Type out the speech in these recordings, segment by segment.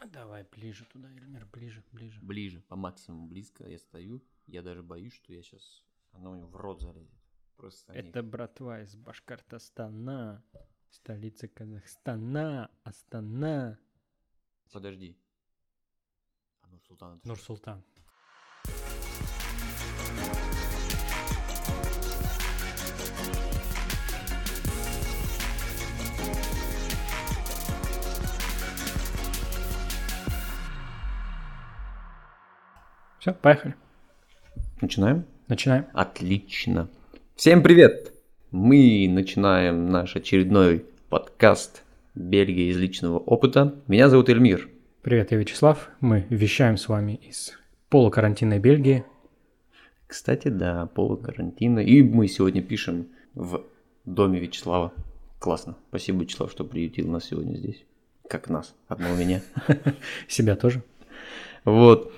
А давай ближе туда, Эльмир, ближе, ближе. Ближе, по максимуму близко я стою. Я даже боюсь, что я сейчас... Она у него в рот залезет. Просто Это братва из Башкортостана, столица Казахстана, Астана, Подожди. А Нур-Султан это? Нур-Султан. Все, поехали. Начинаем? Начинаем. Отлично. Всем привет! Мы начинаем наш очередной подкаст «Бельгия из личного опыта». Меня зовут Эльмир. Привет, я Вячеслав. Мы вещаем с вами из полукарантинной Бельгии. Кстати, да, полукарантина. И мы сегодня пишем в доме Вячеслава. Классно. Спасибо, Вячеслав, что приютил нас сегодня здесь. Как нас, одного меня. Себя тоже. Вот.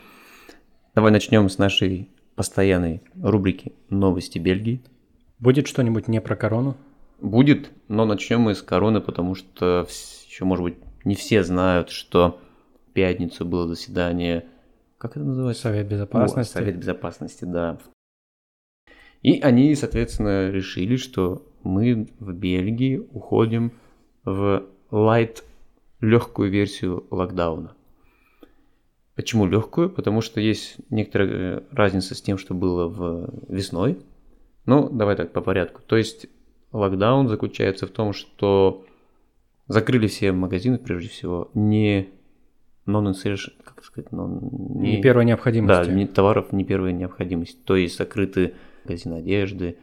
Давай начнем с нашей постоянной рубрики «Новости Бельгии». Будет что-нибудь не про корону? Будет, но начнем мы с короны, потому что еще, может быть, не все знают, что в пятницу было заседание, как это называется? Совет О, безопасности. Совет безопасности, да. И они, соответственно, решили, что мы в Бельгии уходим в light, легкую версию локдауна. Почему легкую? Потому что есть некоторая э, разница с тем, что было в весной. Ну, давай так по порядку. То есть локдаун заключается в том, что закрыли все магазины, прежде всего, не non-essential, как сказать, non- Не первой необходимости. да, не- товаров не первой необходимости. То есть закрыты магазины одежды,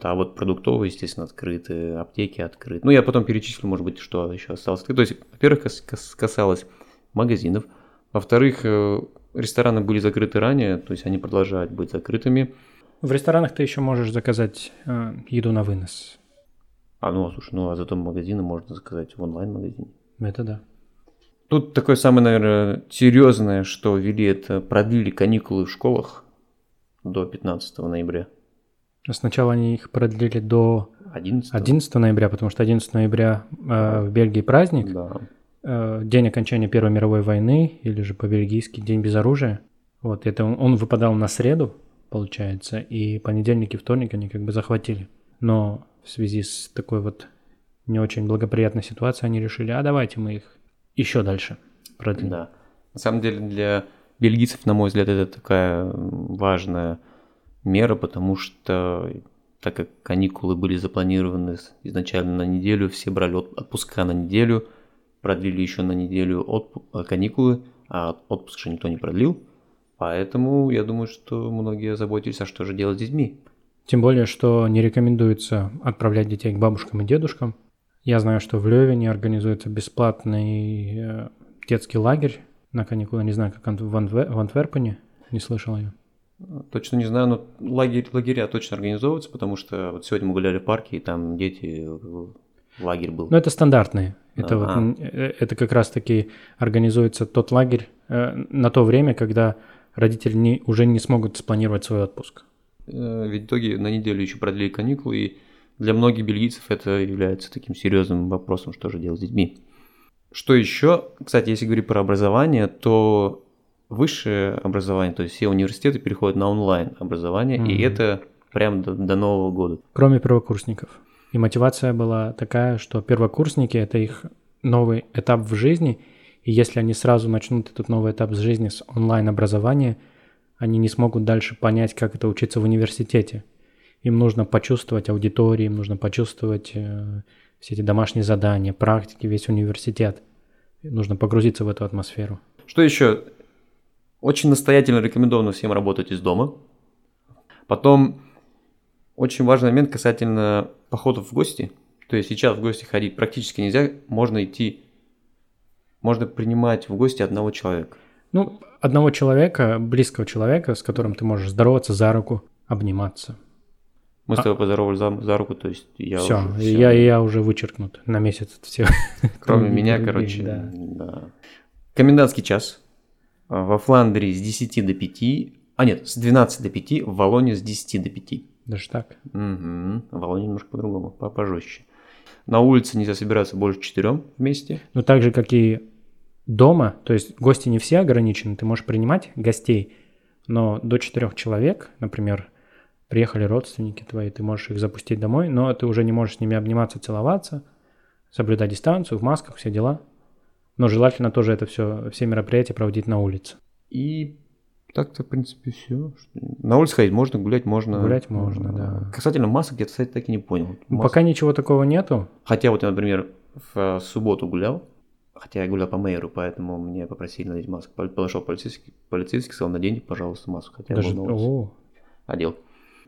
а вот продуктовые, естественно, открыты, аптеки открыты. Ну, я потом перечислю, может быть, что еще осталось. То есть, во-первых, кас- кас- касалось магазинов. Во-вторых, э, рестораны были закрыты ранее, то есть они продолжают быть закрытыми. В ресторанах ты еще можешь заказать э, еду на вынос. А ну, слушай, ну а зато магазины можно заказать в онлайн-магазине. Это да. Тут такое самое, наверное, серьезное, что ввели это, продлили каникулы в школах до 15 ноября. Сначала они их продлили до 11 11 ноября, потому что 11 ноября э, в Бельгии праздник, Да. Э, день окончания Первой мировой войны, или же по-бельгийски день без оружия. Вот это он, он выпадал на среду, получается, и понедельник и вторник они как бы захватили. Но в связи с такой вот не очень благоприятной ситуацией они решили, а давайте мы их еще дальше продлим. Да. На самом деле для бельгийцев, на мой взгляд, это такая важная мера, потому что так как каникулы были запланированы изначально на неделю, все брали от- отпуска на неделю, продлили еще на неделю отпу- э, каникулы, а отпуск же никто не продлил. Поэтому я думаю, что многие заботились, а что же делать с детьми. Тем более, что не рекомендуется отправлять детей к бабушкам и дедушкам. Я знаю, что в Левине организуется бесплатный э, детский лагерь на каникулы. Не знаю, как в, в Антверпене. Не слышал ее. Точно не знаю, но лагерь, лагеря точно организовываются, потому что вот сегодня мы гуляли в парке, и там дети, лагерь был. Но это стандартные. Это, вот, Ага. м, э, это как раз-таки организуется тот лагерь э, на то время, когда родители не, уже не смогут спланировать свой отпуск. Э, Ведь в итоге на неделю еще продлили каникулы, и для многих бельгийцев это является таким серьезным вопросом, что же делать с детьми. Что еще? Кстати, если говорить про образование, то высшее образование, то есть все университеты переходят на онлайн образование, и Мгм. это прям до, до Нового года. Кроме первокурсников. И мотивация была такая, что первокурсники – это их новый этап в жизни, и если они сразу начнут этот новый этап с жизни с онлайн-образования, они не смогут дальше понять, как это учиться в университете. Им нужно почувствовать аудиторию, им нужно почувствовать э, все эти домашние задания, практики, весь университет. Нужно погрузиться в эту атмосферу. Что еще? Очень настоятельно рекомендовано всем работать из дома. Потом очень важный момент касательно походов в гости. То есть сейчас в гости ходить практически нельзя, можно идти, можно принимать в гости одного человека. Ну, одного человека, близкого человека, с которым ты можешь здороваться за руку, обниматься. Мы с тобой поздоровались за, за руку, то есть я все, уже всё. я, я уже вычеркнут на месяц всех. Кроме меня, короче. да. да. Комендантский час. А, Во Фландрии с 10 до 5. А нет, с 12 до 5. В Валоне с 10 до 5. Даже так. Угу. В Валоне немножко по-другому, по- пожестче. На улице нельзя собираться больше четырем вместе. Ну, так же, как и дома, то есть гости не все ограничены, ты можешь принимать гостей, но до четырех человек, например, приехали родственники твои, ты можешь их запустить домой, но ты уже не можешь с ними обниматься, целоваться, соблюдать дистанцию, в масках, все дела. Но желательно тоже это все, все мероприятия проводить на улице. И так-то, в принципе, все. На улице ходить можно, гулять можно. Гулять можно, да. Касательно масок, я, кстати, так и не понял. Ну, Пока ничего такого нету. Хотя вот я, например, в субботу гулял, хотя я гулял по мэйру, поэтому мне попросили надеть маску. Подошел полицейский, полицейский сказал, наденьте, пожалуйста, маску. Хотя Даже... О, Одел.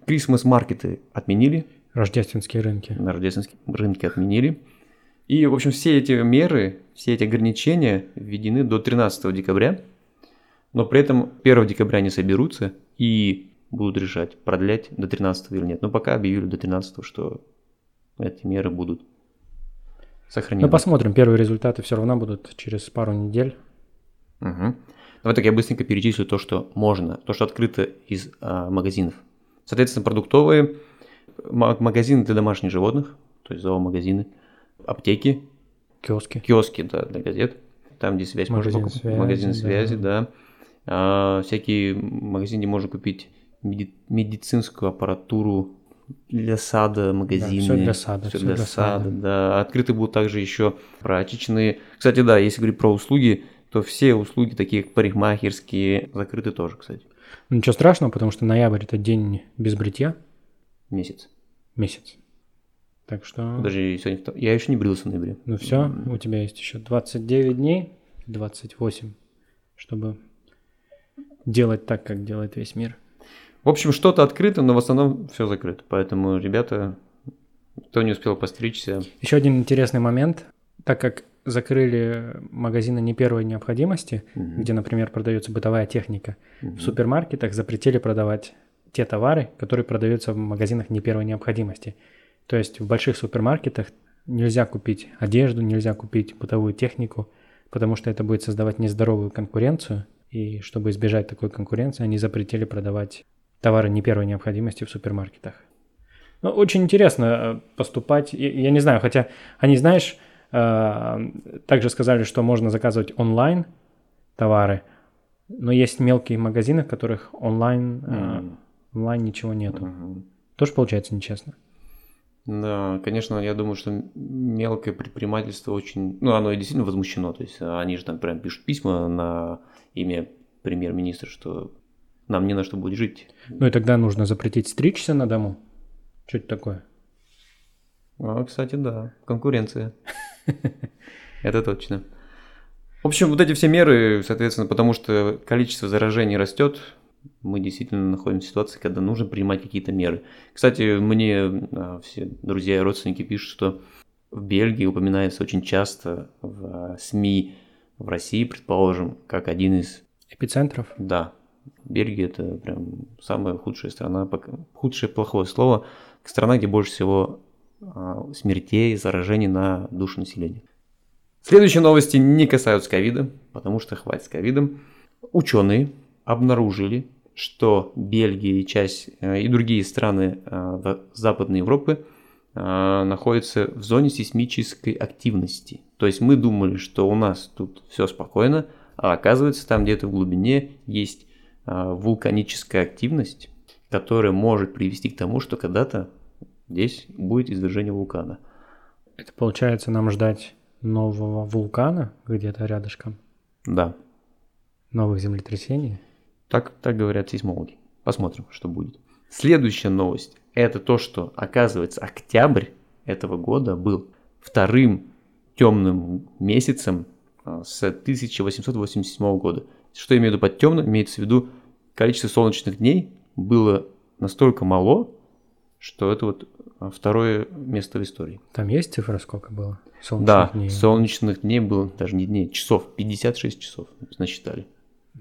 Крисмас-маркеты отменили, рождественские рынки. на рождественские рынки отменили. И, в общем, все эти меры, все эти ограничения введены до 13 декабря, но при этом 1 декабря они соберутся и будут решать, продлять до 13 или нет. Но пока объявили до 13, что эти меры будут сохранены. Ну, посмотрим, первые результаты все равно будут через пару недель. Мгм. Давай так я быстренько перечислю то, что можно, то, что открыто из а, магазинов. Соответственно, продуктовые, ма- магазины для домашних животных, то есть зоомагазины, аптеки, Киоски. киоски да, для газет, там, где связь Магазин связи, магазин да. связи, да, А, всякие магазины, где можно купить меди- медицинскую аппаратуру для сада, магазины. всё для сада, всё всё для, для сада, сада. да. Открыты будут также еще прачечные. Кстати, да, если говорить про услуги, то все услуги, такие как парикмахерские, закрыты тоже, кстати, Ну, Ничего страшного, потому что ноябрь это день без бритья, месяц. месяц. Так что, Даже сегодня, я еще не брился в ноябре. ну все, у тебя есть еще 29 дней, 28, чтобы делать так, как делает весь мир. В общем, что-то открыто, но в основном все закрыто. Поэтому, ребята, кто не успел постричься, Еще один интересный момент, так как закрыли магазины не первой необходимости, Мгм. где, например, продается бытовая техника, Мгм. в супермаркетах запретили продавать те товары, которые продаются в магазинах не первой необходимости. То есть в больших супермаркетах нельзя купить одежду, нельзя купить бытовую технику, потому что это будет создавать нездоровую конкуренцию. И чтобы избежать такой конкуренции, они запретили продавать товары не первой необходимости в супермаркетах. Ну, очень интересно э, поступать. Я, не знаю, хотя они, знаешь, э, также сказали, что можно заказывать онлайн товары, но есть мелкие магазины, в которых онлайн, М. онлайн ничего нету. Мгм. Тоже получается нечестно. Да, конечно, я думаю, что мелкое предпринимательство очень, ну, оно и действительно возмущено. То есть они же там прям пишут письма на имя премьер-министра, что нам не на что будет жить. Ну и тогда нужно запретить стричься на дому. Что это такое? А, кстати, да, конкуренция. Это точно. В общем, вот эти все меры, соответственно, потому что количество заражений растет, мы действительно находимся в ситуации, когда нужно принимать какие-то меры. Кстати, мне а, все друзья и родственники пишут, что в Бельгии упоминается очень часто в а, СМИ в России, предположим, как один из Эпицентров? да, Бельгия это прям самая худшая страна, худшее плохое слово, страна, где больше всего а, смертей, заражений на душу населения. Следующие новости не касаются ковида, потому что хватит с ковидом. Ученые обнаружили, что Бельгия и часть э, и другие страны э, Западной Европы э, находятся в зоне сейсмической активности. То есть мы думали, что у нас тут все спокойно, а оказывается там где-то в глубине есть вулканическая активность, которая может привести к тому, что когда-то здесь будет извержение вулкана. Это получается нам ждать нового вулкана где-то рядышком, Да, новых землетрясений. Так, так говорят сейсмологи. Посмотрим, что будет. Следующая новость – это то, что, оказывается, октябрь этого года был вторым темным месяцем а, с 1887 года. Что я имею в виду под темным? Имеется в виду количество солнечных дней было настолько мало, что это вот а, второе место в истории. Там есть цифра, сколько было? Солнечных да, дней? солнечных дней было даже не дней, часов, 56 часов насчитали.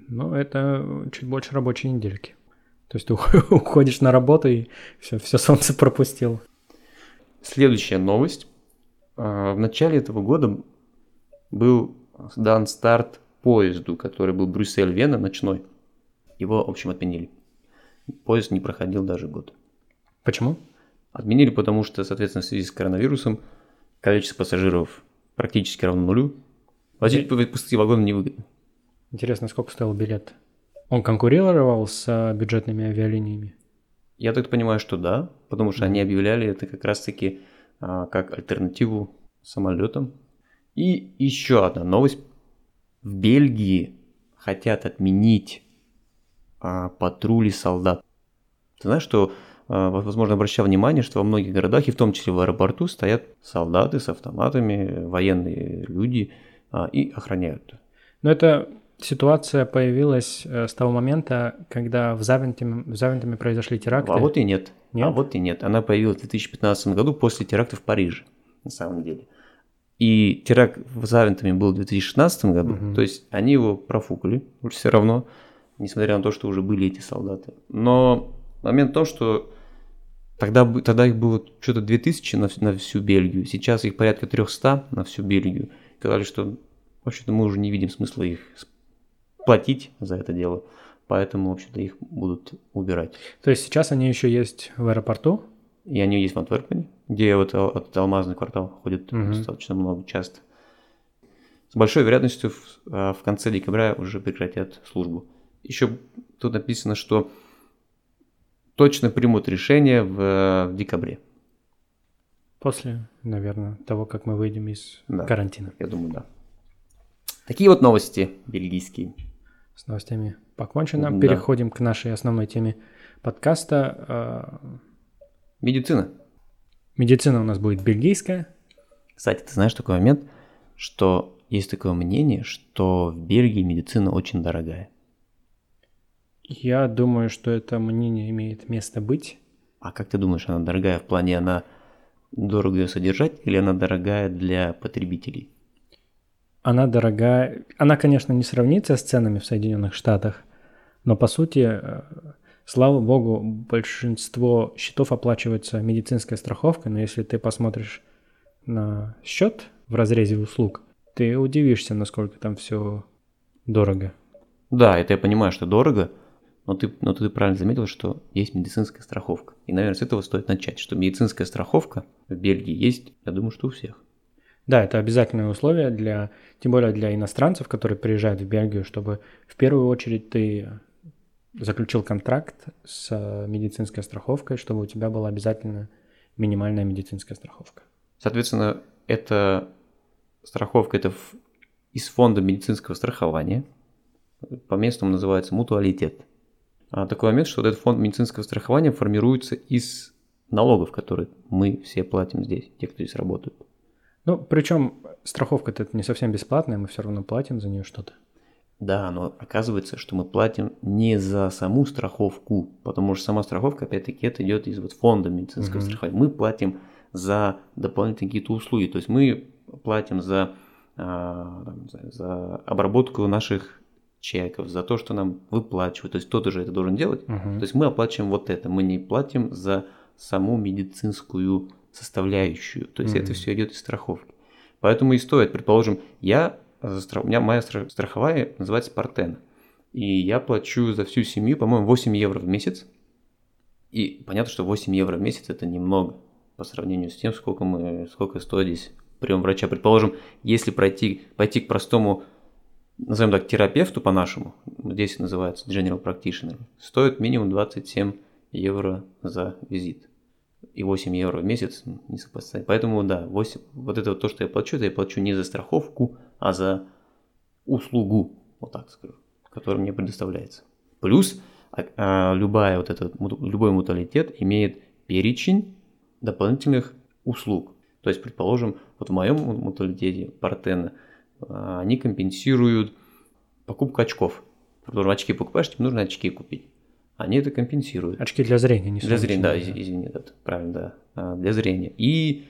Ну, это чуть больше рабочей недельки. То есть ты уходишь на работу и все, все солнце пропустил. Следующая новость. А, В начале этого года был дан старт поезду, который был Брюссель-Вена ночной. Его, в общем, отменили. Поезд не проходил даже год. Почему? Отменили, потому что, соответственно, в связи с коронавирусом количество пассажиров практически равно нулю. Возить пустые вагоны невыгодно. Интересно, сколько стоил билет? Он конкурировал с а, бюджетными авиалиниями? Я так понимаю, что да, потому что они объявляли это как раз-таки а, как альтернативу самолетам. И еще одна новость. В Бельгии хотят отменить а, патрули солдат. Ты знаешь, что, а, возможно, обращал внимание, что во многих городах, и в том числе в аэропорту, стоят солдаты с автоматами, военные люди а, и охраняют. Но это ситуация появилась э, с того момента, когда в Завентеме, в Завентеме произошли теракты. А вот и нет. нет. А вот и нет. Она появилась в 2015 году после теракта в Париже, на самом деле. И теракт в Завентеме был в 2016 году, угу. то есть они его профукали все равно, несмотря на то, что уже были эти солдаты. Но момент в том, что тогда, тогда их было что-то 2000 на, на всю Бельгию, сейчас их порядка 300 на всю Бельгию. Сказали, что вообще-то мы уже не видим смысла их платить за это дело, поэтому, в общем-то, их будут убирать. То есть сейчас они еще есть в аэропорту? И они есть в Антверпене, где вот этот алмазный квартал ходит угу. достаточно много, часто. С большой вероятностью в, а, в конце декабря уже прекратят службу. Еще тут написано, что точно примут решение в, в декабре. После, наверное, того, как мы выйдем из да, карантина. Я думаю, да. Такие вот новости бельгийские. С новостями покончено. Да. Переходим к нашей основной теме подкаста. А, Медицина. Медицина у нас будет бельгийская. Кстати, ты знаешь такой момент, что есть такое мнение, что в Бельгии медицина очень дорогая. Я думаю, что это мнение имеет место быть. А как ты думаешь, она дорогая в плане, она дорого ее содержать или она дорогая для потребителей? Она дорогая. Она, конечно, не сравнится с ценами в Соединенных Штатах, но по сути, э, слава богу, большинство счетов оплачивается медицинской страховкой, но если ты посмотришь на счет в разрезе услуг, ты удивишься, насколько там все дорого. Да, это я понимаю, что дорого, но ты, но ты правильно заметил, что есть медицинская страховка. И, наверное, с этого стоит начать, что медицинская страховка в Бельгии есть, я думаю, что у всех. Да, это обязательное условие для, тем более для иностранцев, которые приезжают в Бельгию, чтобы в первую очередь ты заключил контракт с медицинской страховкой, чтобы у тебя была обязательно минимальная медицинская страховка. Соответственно, это страховка это из фонда медицинского страхования. По местному называется мутуалитет. А такой момент, что вот этот фонд медицинского страхования формируется из налогов, которые мы все платим здесь, те, кто здесь работают. Ну, причем страховка-то это не совсем бесплатная, мы все равно платим за нее что-то. Да, но оказывается, что мы платим не за саму страховку, потому что сама страховка, опять-таки, это идет из вот фонда медицинского угу. страхования. Мы платим за дополнительные какие-то услуги, то есть мы платим за, а, за обработку наших чеков, за то, что нам выплачивают, то есть кто-то же это должен делать. Угу. То есть мы оплачиваем вот это, мы не платим за саму медицинскую составляющую. То есть mm-hmm. это все идет из страховки. Поэтому и стоит, предположим, я, у меня моя страховая называется Партена. И я плачу за всю семью, по-моему, 8 евро в месяц. И понятно, что 8 евро в месяц это немного по сравнению с тем, сколько мы, сколько стоит здесь прием врача. Предположим, если пройти, пойти к простому, назовем так, терапевту по-нашему, здесь называется General Practitioner, стоит минимум 27 евро за визит и 8 евро в месяц не сопоставить. Поэтому да, 8, вот это вот то, что я плачу, это я плачу не за страховку, а за услугу, вот так скажу, которая мне предоставляется. Плюс а, а, любая вот этот, любой муталитет имеет перечень дополнительных услуг. То есть, предположим, вот в моем муталитете Партена а, они компенсируют покупку очков. Предположим, очки покупаешь, тебе нужно очки купить они это компенсируют. Очки для зрения, не Для зрения, да, извини, да, правильно, да, а, для зрения. И,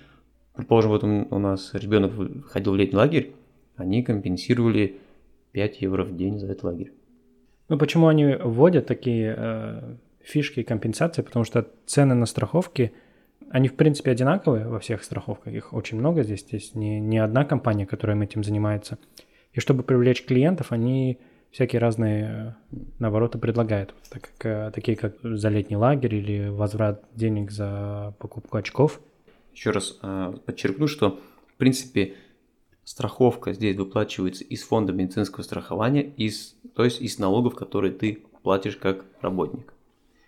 предположим, вот у нас ребенок ходил в летний лагерь, они компенсировали 5 евро в день за этот лагерь. Ну, почему они вводят такие э, фишки компенсации? Потому что цены на страховки, они, в принципе, одинаковые во всех страховках. Их очень много здесь. Здесь не, не одна компания, которая этим занимается. И чтобы привлечь клиентов, они всякие разные э, навороты предлагают, так как, э, такие как за летний лагерь или возврат денег за покупку очков. Еще раз э, подчеркну, что в принципе страховка здесь выплачивается из фонда медицинского страхования, из, то есть из налогов, которые ты платишь как работник.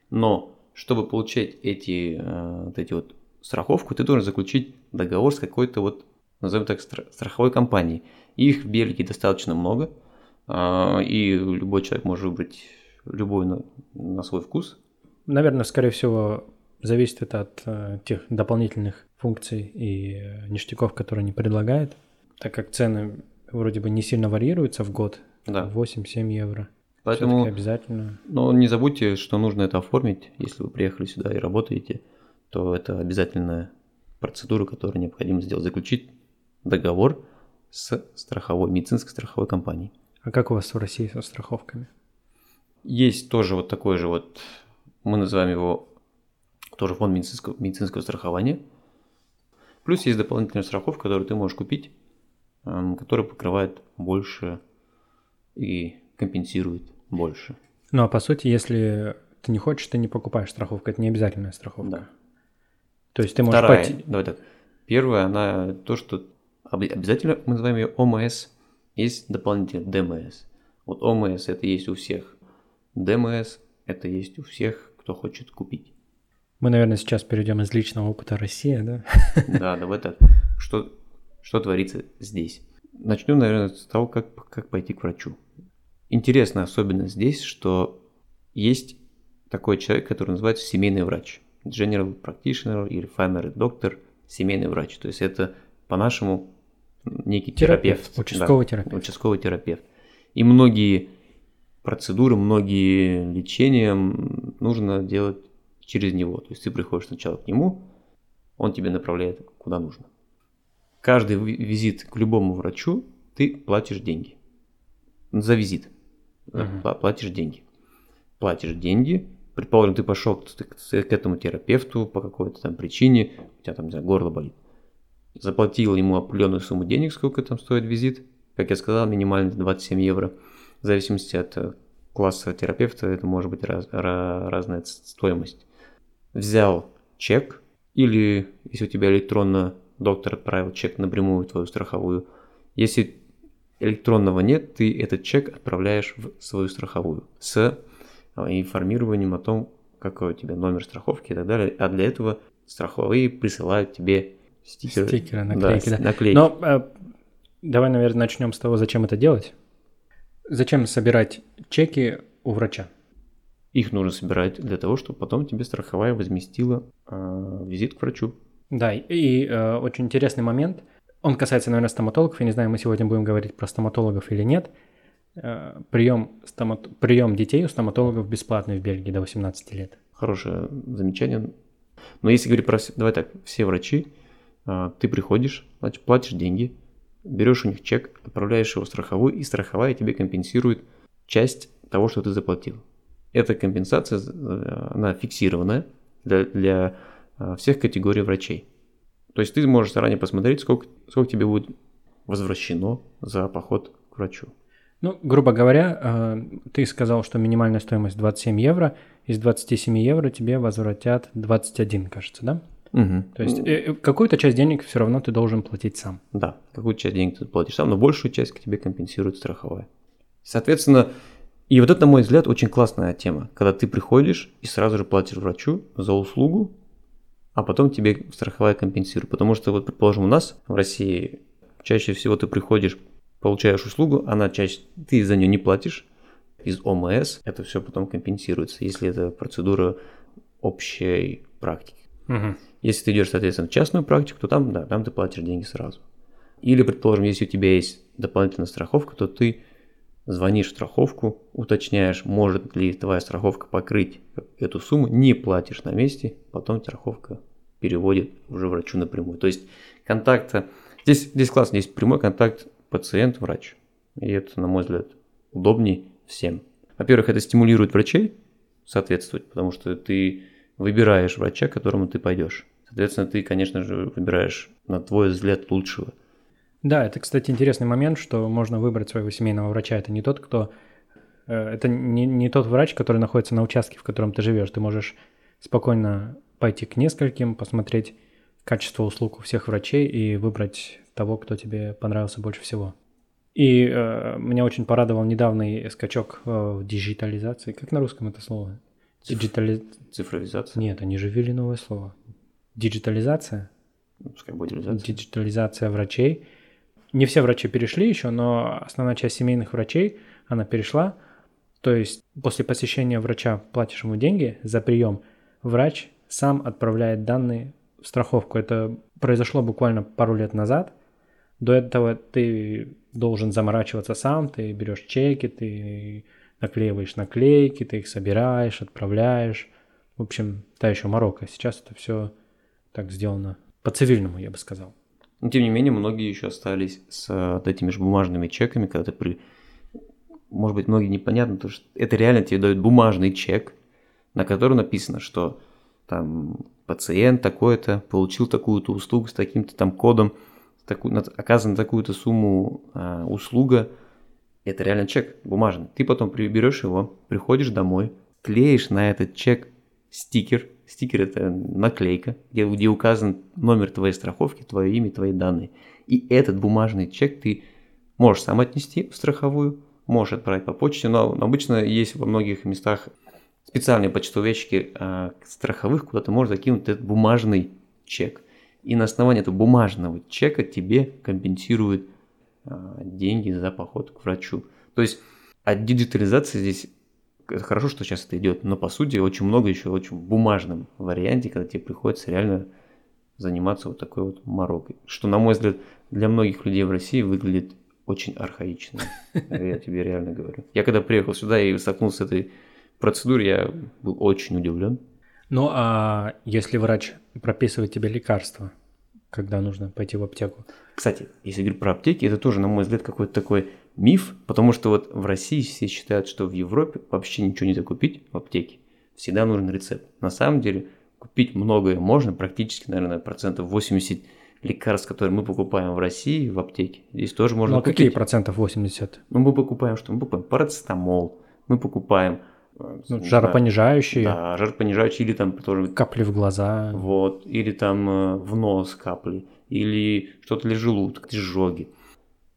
Но чтобы получать эти, вот эти вот страховку, ты должен заключить договор с какой-то вот, назовем так, страховой компанией. Их в Бельгии достаточно много, и любой человек может выбрать любой на, на свой вкус. Наверное, скорее всего, зависит это от э, тех дополнительных функций и э, ништяков, которые они предлагают, так как цены вроде бы не сильно варьируются в год, Да. 8-7 евро. Поэтому, обязательно. но не забудьте, что нужно это оформить. Если вы приехали сюда и работаете, то это обязательная процедура, которую необходимо сделать. Заключить договор с страховой, медицинской страховой компанией. А как у вас в России со страховками? Есть тоже вот такой же вот, мы называем его тоже фонд медицинского, медицинского страхования. Плюс есть дополнительная страховка, которую ты можешь купить, эм, которая покрывает больше и компенсирует больше. Ну а по сути, если ты не хочешь, ты не покупаешь страховку, это не обязательная страховка. Да. То есть ты можешь Вторая, пойти... давай так. Первая, она то, что об- обязательно мы называем ее ОМС, есть дополнительно ДМС. Вот ОМС это есть у всех, ДМС это есть у всех, кто хочет купить. Мы, наверное, сейчас перейдем из личного опыта России, да? Да, давай так. Что, что творится здесь? Начнем, наверное, с того, как, как пойти к врачу. Интересная особенность здесь, что есть такой человек, который называется семейный врач. General practitioner или family doctor, семейный врач. То есть это по-нашему некий терапевт. Участковый Да, терапевт. участковый терапевт. И многие процедуры, многие лечения нужно делать через него. То есть ты приходишь сначала к нему, он тебе направляет куда нужно. Каждый ви- визит к любому врачу ты платишь деньги. За визит. Пла- Платишь деньги. Платишь деньги. Предположим, ты пошел к, к- к этому терапевту по какой-то там причине, у тебя там, не знаю, горло болит. Заплатил ему определенную сумму денег, сколько там стоит визит. Как я сказал, минимально 27 евро. В зависимости от э, класса терапевта, это может быть раз- ра- разная стоимость. Взял чек, или если у тебя электронно доктор отправил чек напрямую в твою страховую. Если электронного нет, ты этот чек отправляешь в свою страховую с а, информированием о том, какой у тебя номер страховки и так далее. А для этого страховые присылают тебе стикеры. Стикеры, наклейки, да, да. наклейки. Но э, давай, наверное, начнем с того, зачем это делать. Зачем собирать чеки у врача? Их нужно собирать для того, чтобы потом тебе страховая возместила а, визит к врачу. Да, и, и, э, очень интересный момент. Он касается, наверное, стоматологов. Я не знаю, мы сегодня будем говорить про стоматологов или нет. Э, прием, стомат... прием детей у стоматологов бесплатный в Бельгии до 18 лет. Хорошее замечание. Но если говорить про... все- Давай так, все врачи, ты приходишь, платишь деньги, берешь у них чек, отправляешь его в страховую, и страховая тебе компенсирует часть того, что ты заплатил. Эта компенсация, э, она фиксированная для, для а, всех категорий врачей. То есть ты можешь заранее посмотреть, сколько, сколько тебе будет возвращено за поход к врачу. Ну, грубо говоря, э, ты сказал, что минимальная стоимость 27 евро. Из 27 евро тебе возвратят 21, кажется, да? Мгм. То есть э, э, какую-то часть денег все равно ты должен платить сам. Да, какую часть денег ты платишь сам, но большую часть к тебе компенсирует страховая. Соответственно, и вот это, на мой взгляд, очень классная тема, когда ты приходишь и сразу же платишь врачу за услугу, а потом тебе страховая компенсирует. Потому что, вот, предположим, у нас в России чаще всего ты приходишь, получаешь услугу, она чаще, ты за нее не платишь, из ОМС это все потом компенсируется, если это процедура общей практики. Мгм. Если ты идешь, соответственно, в частную практику, то там, да, там ты платишь деньги сразу. Или, предположим, если у тебя есть дополнительная страховка, то ты звонишь в страховку, уточняешь, может ли твоя страховка покрыть эту сумму, не платишь на месте, потом страховка переводит уже врачу напрямую. То есть контакта... Здесь, здесь классно, есть прямой контакт пациент-врач. И это, на мой взгляд, удобней всем. Во-первых, это стимулирует врачей соответствовать, потому что ты выбираешь врача, к которому ты пойдешь. Соответственно, ты, конечно же, выбираешь, на твой взгляд, лучшего. Да, это, кстати, интересный момент, что можно выбрать своего семейного врача. Это не тот, кто... э, Это не, не тот врач, который находится на участке, в котором ты живешь. Ты можешь спокойно пойти к нескольким, посмотреть качество услуг у всех врачей и выбрать того, кто тебе понравился больше всего. И э, меня очень порадовал недавний скачок э, в диджитализации. Как на русском это слово? Диджитали... Цифровизация? Нет, они же ввели новое слово. Диджитализация? Ну, пускай будет диджитализация. Диджитализация врачей. Не все врачи перешли еще, но основная часть семейных врачей, она перешла. То есть после посещения врача платишь ему деньги за прием, врач сам отправляет данные в страховку. Это произошло буквально пару лет назад. До этого ты должен заморачиваться сам, ты берешь чеки, ты наклеиваешь наклейки, ты их собираешь, отправляешь. В общем, та еще Марокко. Сейчас это все так сделано по-цивильному, я бы сказал. Но тем не менее, многие еще остались с вот этими же бумажными чеками, когда ты при... Может быть, многие непонятно, потому что это реально тебе дают бумажный чек, на котором написано, что там пациент такой-то получил такую-то услугу с таким-то там кодом, такую, оказана такую-то сумму а, услуга, это реально чек бумажный. Ты потом берешь его, приходишь домой, клеишь на этот чек стикер. Стикер это наклейка, где, где указан номер твоей страховки, твое имя, твои данные. И этот бумажный чек ты можешь сам отнести в страховую, можешь отправить по почте, но обычно есть во многих местах специальные почтовые ящики э, страховых, куда ты можешь закинуть этот бумажный чек. И на основании этого бумажного чека тебе компенсируют деньги за поход к врачу. То есть от диджитализации здесь хорошо, что сейчас это идет, но по сути очень много еще очень бумажном варианте, когда тебе приходится реально заниматься вот такой вот морокой. Что, на мой взгляд, для многих людей в России выглядит очень архаично. Я тебе реально говорю. Я когда приехал сюда и столкнулся с этой процедурой, я был очень удивлен. Ну а если врач прописывает тебе лекарства, когда нужно пойти в аптеку? Кстати, если говорить про аптеки, это тоже, на мой взгляд, какой-то такой миф, потому что вот в России все считают, что в Европе вообще ничего нельзя купить в аптеке. Всегда нужен рецепт. На самом деле купить многое можно, практически, наверное, процентов 80 лекарств, которые мы покупаем в России в аптеке. Здесь тоже можно ну, а купить. какие процентов 80? Ну, мы покупаем что? Мы покупаем парацетамол, мы покупаем ну, жаропонижающие. Да, жаропонижающие или там тоже... Капли в глаза. Вот, или там э, в нос капли, или что-то для желудка, изжоги.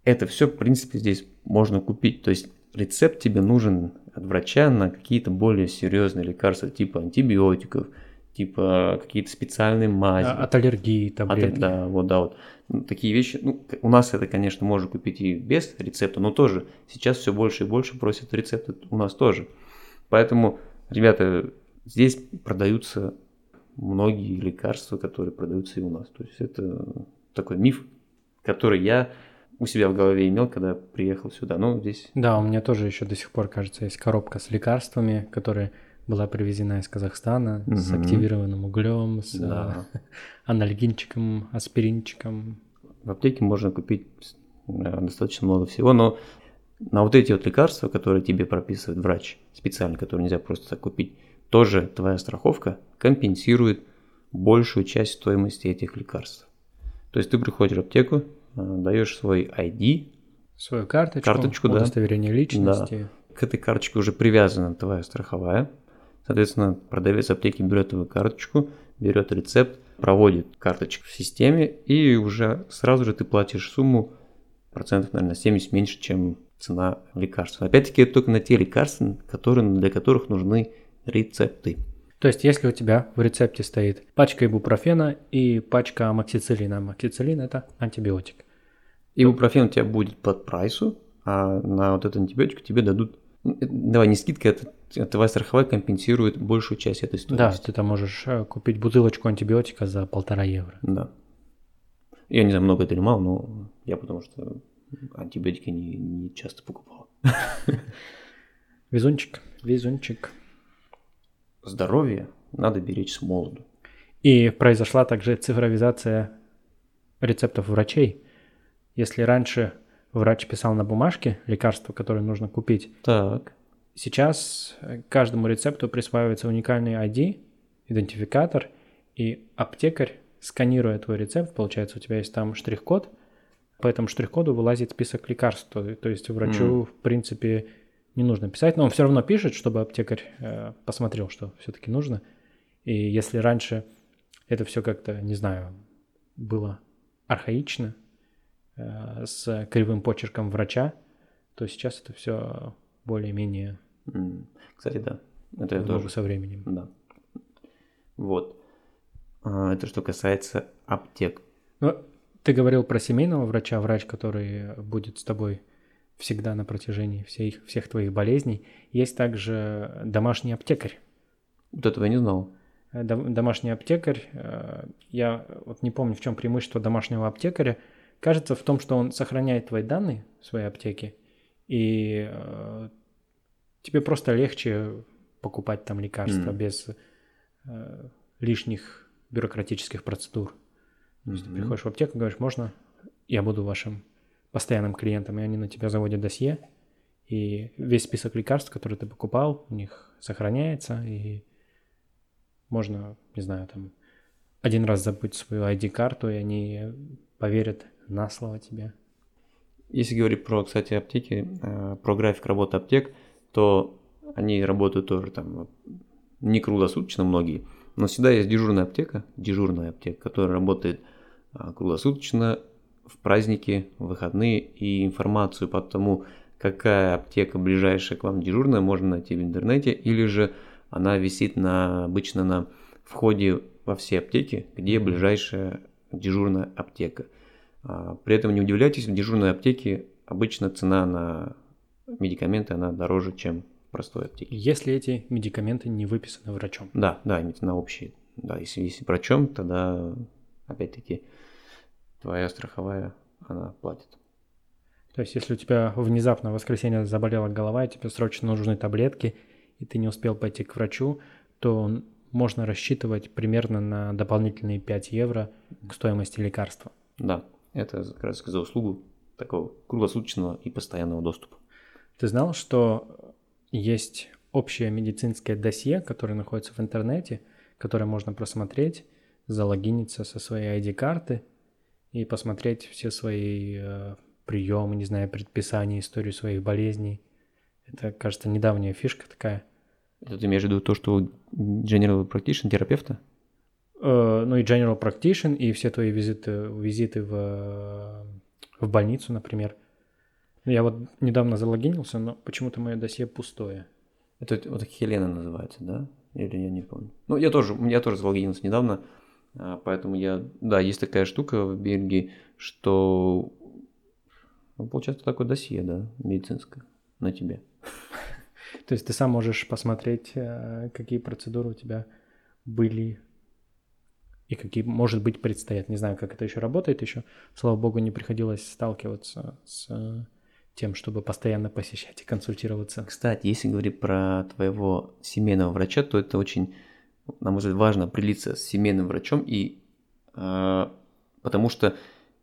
Это все, в принципе, здесь можно купить. То есть рецепт тебе нужен от врача на какие-то более серьезные лекарства, типа антибиотиков, типа какие-то специальные мази. А, от аллергии таблетки. От, да, вот, да, вот. Ну, такие вещи, ну, у нас это, конечно, можно купить и без рецепта, но тоже сейчас все больше и больше просят рецепты у нас тоже. Поэтому, ребята, здесь продаются многие лекарства, которые продаются и у нас. То есть это такой миф, который я у себя в голове имел, когда приехал сюда. Ну, здесь... Да, у меня тоже еще до сих пор, кажется, есть коробка с лекарствами, которая была привезена из Казахстана угу. с активированным углем, с да. анальгинчиком, аспиринчиком. В аптеке можно купить достаточно много всего, но на вот эти вот лекарства, которые тебе прописывает врач специально, которые нельзя просто так купить, тоже твоя страховка компенсирует большую часть стоимости этих лекарств. То есть ты приходишь в аптеку, Э, даешь свой ID, свою карточку, карточку удостоверение да. личности. Да. К этой карточке уже привязана твоя страховая. Соответственно, продавец аптеки берет твою карточку, берет рецепт, проводит карточку в системе, и уже сразу же ты платишь сумму процентов, наверное, 70 меньше, чем цена лекарства. Опять-таки, это только на те лекарства, которые, для которых нужны рецепты. То есть, если у тебя в рецепте стоит пачка ибупрофена и пачка амоксициллина, амоксициллин – это антибиотик. Ибупрофен у тебя будет под прайсу, а на вот этот антибиотик тебе дадут ну, Давай, не скидка, это твоя страховая компенсирует большую часть этой стоимости. Да, ты там можешь э, купить бутылочку антибиотика за полтора евро. Да. Я не знаю, много это или мало, но я потому что антибиотики не, не часто покупал. Везунчик, везунчик здоровье надо беречь с молоду. И произошла также цифровизация рецептов врачей. Если раньше врач писал на бумажке лекарство, которое нужно купить, так. сейчас каждому рецепту присваивается уникальный ID, идентификатор, и аптекарь, сканируя твой рецепт, получается, у тебя есть там штрих-код, по этому штрих-коду вылазит список лекарств. То есть врачу, mm. в принципе, не нужно писать, но он все равно пишет, чтобы аптекарь э, посмотрел, что все-таки нужно. И если раньше это все как-то, не знаю, было архаично, э, с кривым почерком врача, то сейчас это все более-менее М, Кстати, да. Это я тоже. со временем. Да. Вот. А, Это что касается аптек. Ну, ты говорил про семейного врача, врач, который будет с тобой всегда на протяжении всех, всех твоих болезней. Есть также домашний аптекарь. Вот этого я не знал. Э, дом- Домашний аптекарь, э, я вот не помню, в чем преимущество домашнего аптекаря. Кажется в том, что он сохраняет твои данные в своей аптеке, и э, тебе просто легче покупать там лекарства М. без лишних бюрократических процедур. То есть ты приходишь в аптеку, говоришь, можно, я буду вашим постоянным клиентом, и они на тебя заводят досье, и весь список лекарств, которые ты покупал, у них сохраняется, и можно, не знаю, там, один раз забыть свою ID-карту, и они поверят на слово тебе. Если говорить про, кстати, аптеки, э, про график работы аптек, то они работают тоже там не круглосуточно многие, но всегда есть дежурная аптека, дежурная аптека, которая работает круглосуточно в праздники, в выходные, и информацию по тому, какая аптека ближайшая к вам дежурная, можно найти в интернете, или же она висит на, обычно на входе во все аптеки, где ближайшая дежурная аптека. А, При этом не удивляйтесь, в дежурной аптеке обычно цена на медикаменты она дороже, чем в простой аптеке. Если эти медикаменты не выписаны врачом. Да, да, на общие. Да, если, если врачом, тогда опять-таки твоя страховая она платит. То есть, если у тебя внезапно в воскресенье заболела голова, и тебе срочно нужны таблетки, и ты не успел пойти к врачу, то можно рассчитывать примерно на дополнительные 5 евро к стоимости лекарства. Да, это как раз за услугу такого круглосуточного и постоянного доступа. Ты знал, что есть общее медицинское досье, которое находится в интернете, которое можно просмотреть, залогиниться со своей ID-карты и посмотреть все свои э, приемы, не знаю, предписания, историю своих болезней. Это, кажется, недавняя фишка такая. Это ты имеешь в виду то, что General Practitioner, терапевта? Э, ну и General Practitioner, и все твои визиты, визиты в, в больницу, например. Я вот недавно залогинился, но почему-то мое досье пустое. Это вот Хелена называется, да? Или я не помню. Ну, я тоже, я тоже залогинился недавно, поэтому я, да, есть такая штука в Бельгии, что, ну, получается, такое досье, да, медицинское на тебе. То есть ты сам можешь посмотреть, э, какие процедуры у тебя были и какие, может быть, предстоят. Не знаю, как это еще работает еще. Слава богу, не приходилось сталкиваться с э, тем, чтобы постоянно посещать и консультироваться. Кстати, если говорить про твоего семейного врача, то это очень, на мой взгляд, важно определиться с семейным врачом, и, э, потому что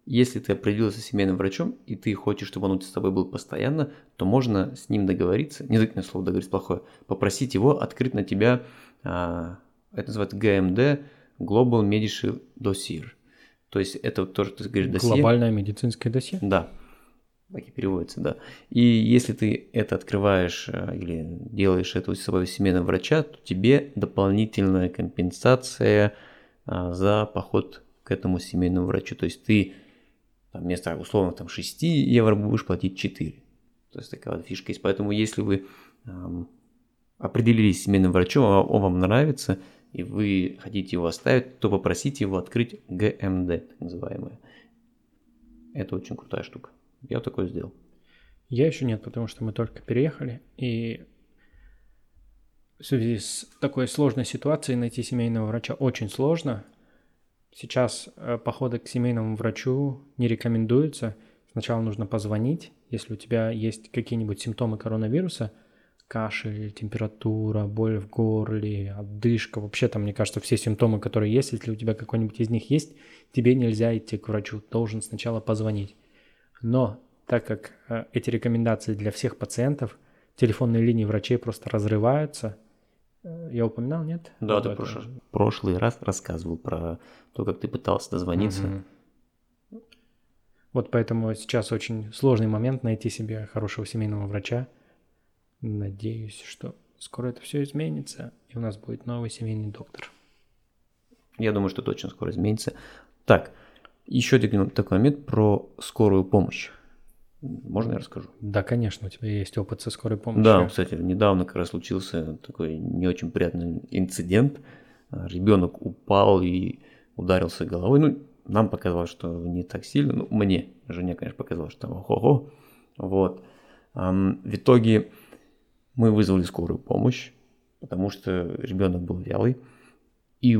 если ты определился с семейным врачом, и ты хочешь, чтобы он с тобой был постоянно, то можно с ним договориться, не знаю, слово договориться плохое, попросить его открыть на тебя, э, это называется ГМД, Global Medical Dossier. То есть это тоже, ты говоришь, досье. Глобальное медицинское досье. Да, так и переводится, да. И если ты это открываешь э, или делаешь это у своего семейного врача, то тебе дополнительная компенсация а, за поход к этому семейному врачу. То есть ты там, вместо условно там 6 евро будешь платить 4. То есть такая вот фишка есть. Поэтому если вы ам, определились с семейным врачом, а он вам нравится, и вы хотите его оставить, то попросите его открыть ГМД, так называемое. Это очень крутая штука. Я такое сделал. Я еще нет, потому что мы только переехали, и в связи с такой сложной ситуацией найти семейного врача очень сложно. Сейчас э, походы к семейному врачу не рекомендуются. Сначала нужно позвонить, если у тебя есть какие-нибудь симптомы коронавируса, кашель, температура, боль в горле, отдышка. Вообще там, мне кажется, все симптомы, которые есть, если у тебя какой-нибудь из них есть, тебе нельзя идти к врачу, должен сначала позвонить. Но так как э, эти рекомендации для всех пациентов, телефонные линии врачей просто разрываются. Э, Я упоминал, нет? Да, Об ты этом? прошлый, прошлый раз рассказывал про то, как ты пытался дозвониться. Мгм. Вот поэтому сейчас очень сложный момент найти себе хорошего семейного врача. Надеюсь, что скоро это все изменится, и у нас будет новый семейный доктор. Я думаю, что точно скоро изменится. Так, Еще один такой момент про скорую помощь. Можно я расскажу? Да, конечно, у тебя есть опыт со скорой помощью. Да, кстати, недавно как раз случился такой не очень приятный инцидент. Ребенок упал и ударился головой. Ну, нам показалось, что не так сильно. Ну, мне, жене, конечно, показалось, что там ого-го. Вот. В итоге мы вызвали скорую помощь, потому что ребенок был вялый. И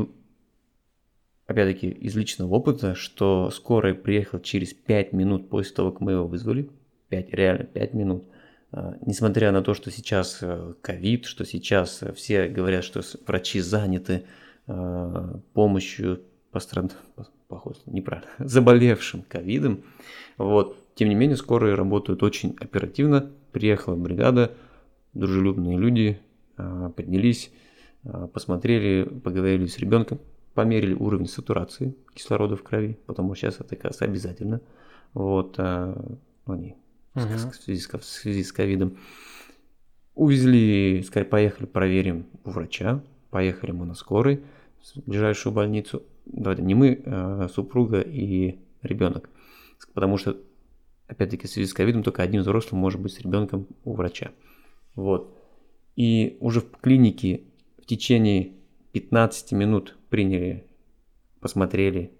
опять-таки из личного опыта, что скорая приехала через 5 минут после того, как мы его вызвали. 5, реально 5 минут. А, несмотря на то, что сейчас э, ковид, что сейчас э, все говорят, что врачи заняты а, помощью пострад... похоже, неправильно, заболевшим ковидом, вот, тем не менее, скорые работают очень оперативно. Приехала бригада, дружелюбные люди, а, поднялись, посмотрели, поговорили с ребенком, померили уровень сатурации кислорода в крови, потому что сейчас это, кажется, обязательно. Вот, а, они угу. в, связи с, в связи с ковидом. Увезли, сказали, поехали, проверим у врача. Поехали мы на скорой в ближайшую больницу. Давайте, не мы, а супруга и ребенок. Потому что, опять-таки, в связи с ковидом только один взрослый может быть с ребенком у врача. Вот. И уже в клинике в течение 15 минут приняли, посмотрели,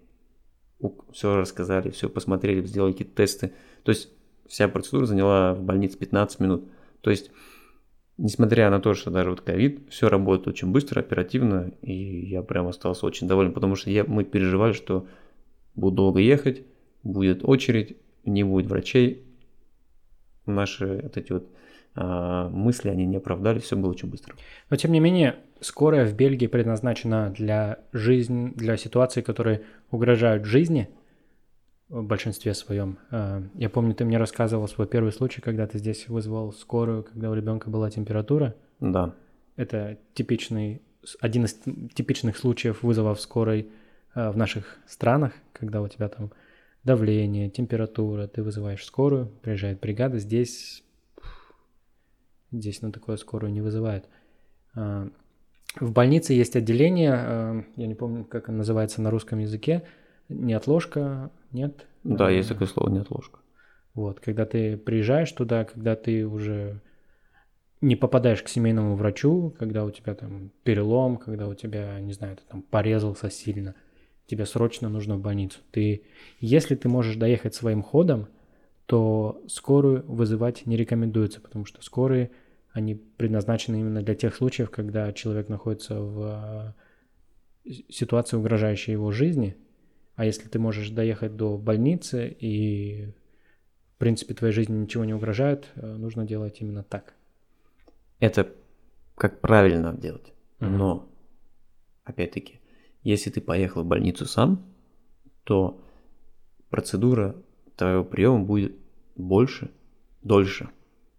все рассказали, все посмотрели, сделали какие-то тесты. То есть вся процедура заняла в больнице 15 минут. То есть, несмотря на то, что даже вот ковид, все работает очень быстро, оперативно, и я прям остался очень доволен, потому что я, мы переживали, что буду долго ехать, будет очередь, не будет врачей. Наши вот эти вот мысли, они не оправдались, все было очень быстро. Но тем не менее, скорая в Бельгии предназначена для жизни, для ситуаций, которые угрожают жизни в большинстве своем. А, я помню, ты мне рассказывал свой первый случай, когда ты здесь вызвал скорую, когда у ребенка была температура. Да. Это типичный, один из типичных случаев вызова в скорой а, в наших странах, когда у тебя там давление, температура, ты вызываешь скорую, приезжает бригада, здесь Здесь на такое скорую не вызывают. А, в больнице есть отделение, а, я не помню, как оно называется на русском языке, неотложка, нет? Да, есть такое слово неотложка. Вот, когда ты приезжаешь туда, когда ты уже не попадаешь к семейному врачу, когда у тебя там перелом, когда у тебя, не знаю, ты там порезался сильно, тебе срочно нужно в больницу. Ты, если ты можешь доехать своим ходом, то скорую вызывать не рекомендуется, потому что скорые, они предназначены именно для тех случаев, когда человек находится в э, ситуации, угрожающей его жизни. А если ты можешь доехать до больницы и, в принципе, твоей жизни ничего не угрожает, э, нужно делать именно так. Это как правильно делать. Mm-hmm. Но, опять-таки, если ты поехал в больницу сам, то процедура твоего приема будет больше, дольше,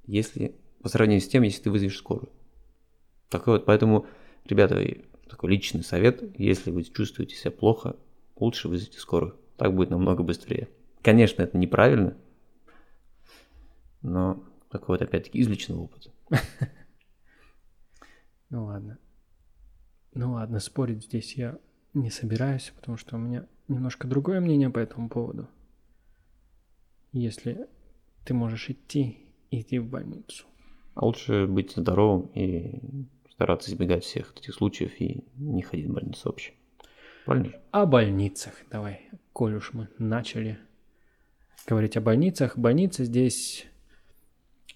если по сравнению с тем, если ты вызовешь скорую. Такой вот, поэтому, ребята, такой личный совет, если вы чувствуете себя плохо, лучше вызовите скорую. Так будет намного быстрее. Конечно, это неправильно, но такой вот опять-таки из личного опыта. Ну ладно. Ну ладно, спорить здесь я не собираюсь, потому что у меня немножко другое мнение по этому поводу. Если ты можешь идти, иди в больницу. А лучше быть здоровым и стараться избегать всех этих случаев и не ходить в больницу вообще. Правильно? О больницах давай, коль уж мы начали говорить о больницах. Больницы здесь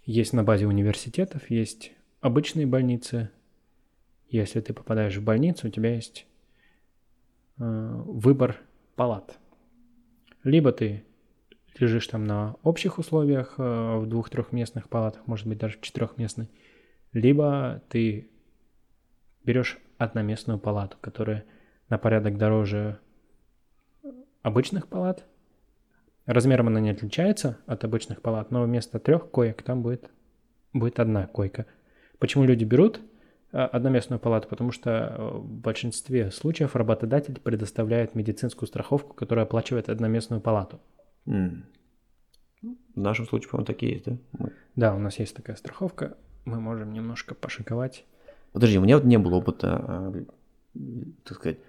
есть на базе университетов, есть обычные больницы. Если ты попадаешь в больницу, у тебя есть э, выбор палат. Либо ты лежишь там на общих условиях э, в двух-трехместных палатах, может быть даже в четырехместной, либо ты берешь одноместную палату, которая на порядок дороже обычных палат. Размером она не отличается от обычных палат, но вместо трех коек там будет, будет одна койка. Почему люди берут э, одноместную палату? Потому что э, в большинстве случаев работодатель предоставляет медицинскую страховку, которая оплачивает одноместную палату. В нашем случае, по-моему, такие есть, да? Мы... Да, у нас есть такая страховка. Мы можем немножко пошиковать. Подожди, у меня вот не было опыта, а, так сказать,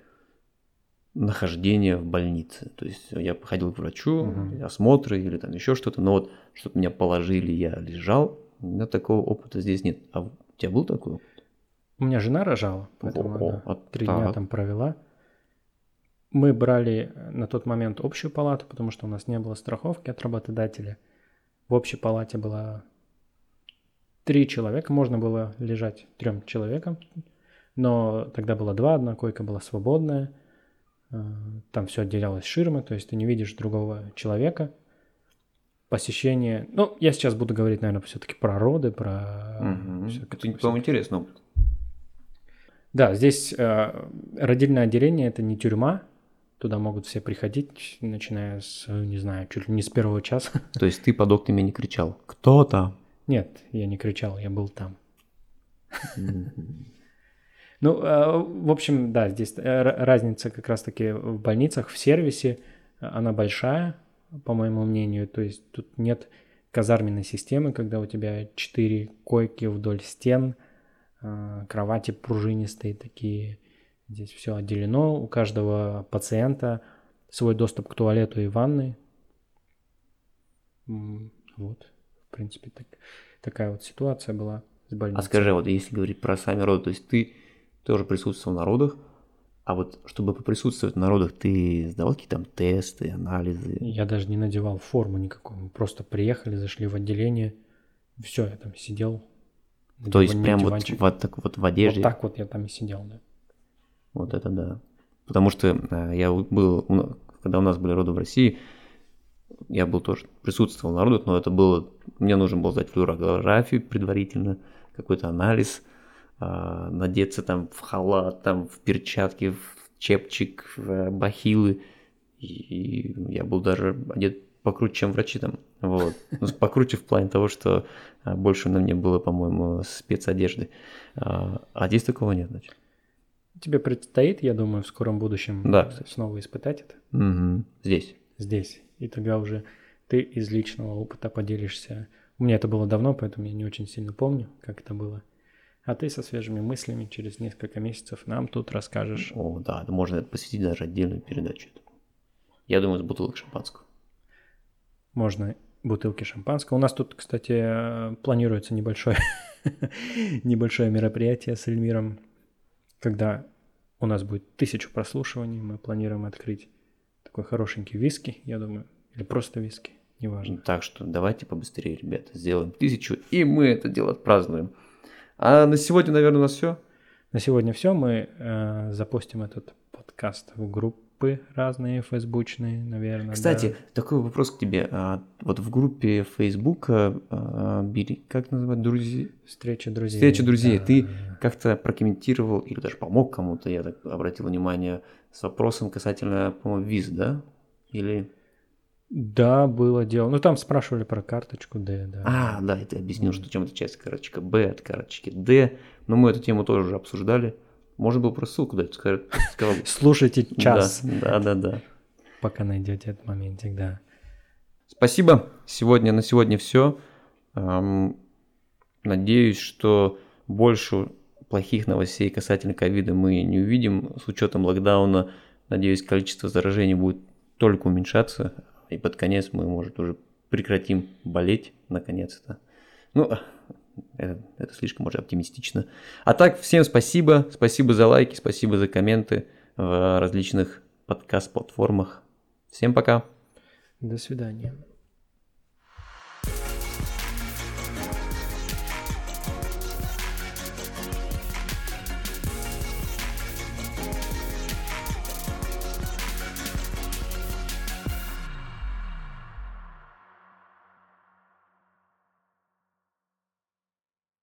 нахождение в больнице. То есть я походил к врачу, Мгм. осмотры или там еще что-то, но вот чтобы меня положили, я лежал, у меня такого опыта здесь нет. А у тебя был такой опыт? У меня жена рожала, поэтому О, она а три дня там провела. Мы брали на тот момент общую палату, потому что у нас не было страховки от работодателя. В общей палате было три человека, можно было лежать трем человекам, но тогда было два, одна койка была свободная, э, там все отделялось ширмой, то есть ты не видишь другого человека. Посещение, ну, я сейчас буду говорить, наверное, все-таки про роды, про... Мгм. всё- Это, по-моему, интересный опыт. да, здесь э, родильное отделение это не тюрьма. Туда могут все приходить, начиная с, не знаю, чуть ли не с первого часа. То есть ты под окнами не кричал «Кто там?» Нет, я не кричал, я был там. Ну, э, в общем, да, здесь э, разница как раз-таки в больницах, в сервисе, э, она большая, по моему мнению. То есть тут нет казарменной системы, когда у тебя четыре койки вдоль стен, э, кровати пружинистые такие. Здесь все отделено, у каждого пациента свой доступ к туалету и ванной. Вот, в принципе, так, такая вот ситуация была с больницей. А скажи, вот если говорить про сами роды, то есть ты тоже присутствовал на родах, а вот чтобы поприсутствовать на родах, ты сдавал какие-то там тесты, анализы? Я даже не надевал форму никакую. Мы просто приехали, зашли в отделение. Все, я там сидел. То есть прям вот, вот так вот в одежде? Вот так вот я там и сидел, да. Вот это да. Потому что э, я был, когда у нас были роды в России, я был тоже, присутствовал на родах, но это было, мне нужно было сдать флюорографию предварительно, какой-то анализ, а, надеться там в халат, там в перчатки, в чепчик, в э, бахилы. И я был даже одет покруче, чем врачи там. Вот. Ну, покруче в плане того, что а, больше на мне было, по-моему, спецодежды. А а здесь такого нет, значит. Тебе предстоит, я думаю, в скором будущем Да, снова испытать это Мгм. Здесь. здесь. И тогда уже ты из личного опыта поделишься. У меня это было давно, поэтому я не очень сильно помню, как это было. А ты со свежими мыслями через несколько месяцев нам тут расскажешь. О, да, можно посвятить даже отдельную передачу. Я думаю, с бутылок шампанского. Можно бутылки шампанского. У нас тут, кстати, э, планируется небольшое, небольшое мероприятие с Эльмиром, когда у нас будет тысячу прослушиваний. Мы планируем открыть такой хорошенький виски, я думаю, или просто виски, неважно. Так что давайте побыстрее, ребята, сделаем тысячу, и мы это дело отпразднуем. А на сегодня, наверное, у нас все. На сегодня все. Мы э, запустим этот подкаст в группы разные, фейсбучные, наверное. Кстати, да. такой вопрос к тебе. А, вот в группе Фейсбука а, бери, как называть, друзья? встреча друзей. Встреча друзей. Да. Ты как-то прокомментировал или даже помог кому-то, я так обратил внимание, с вопросом касательно, по-моему, виз, да? Или... Да, было дело. Ну, там спрашивали про карточку Д, да. А, да, ты объяснил, что чем отличается карточка Б от карточки Д. Но мы эту тему тоже уже обсуждали. Можно было просто ссылку дать, сказал. Слушайте час, да, да, да. пока найдете этот моментик, да. Спасибо. Сегодня на сегодня все. Надеюсь, что больше плохих новостей касательно ковида мы не увидим. С учетом локдауна, надеюсь, количество заражений будет только уменьшаться. И под конец мы, может, уже прекратим болеть наконец-то. Ну, это, это слишком уже оптимистично. А так, всем спасибо. Спасибо за лайки, спасибо за комменты в различных подкаст-платформах. Всем пока. До свидания.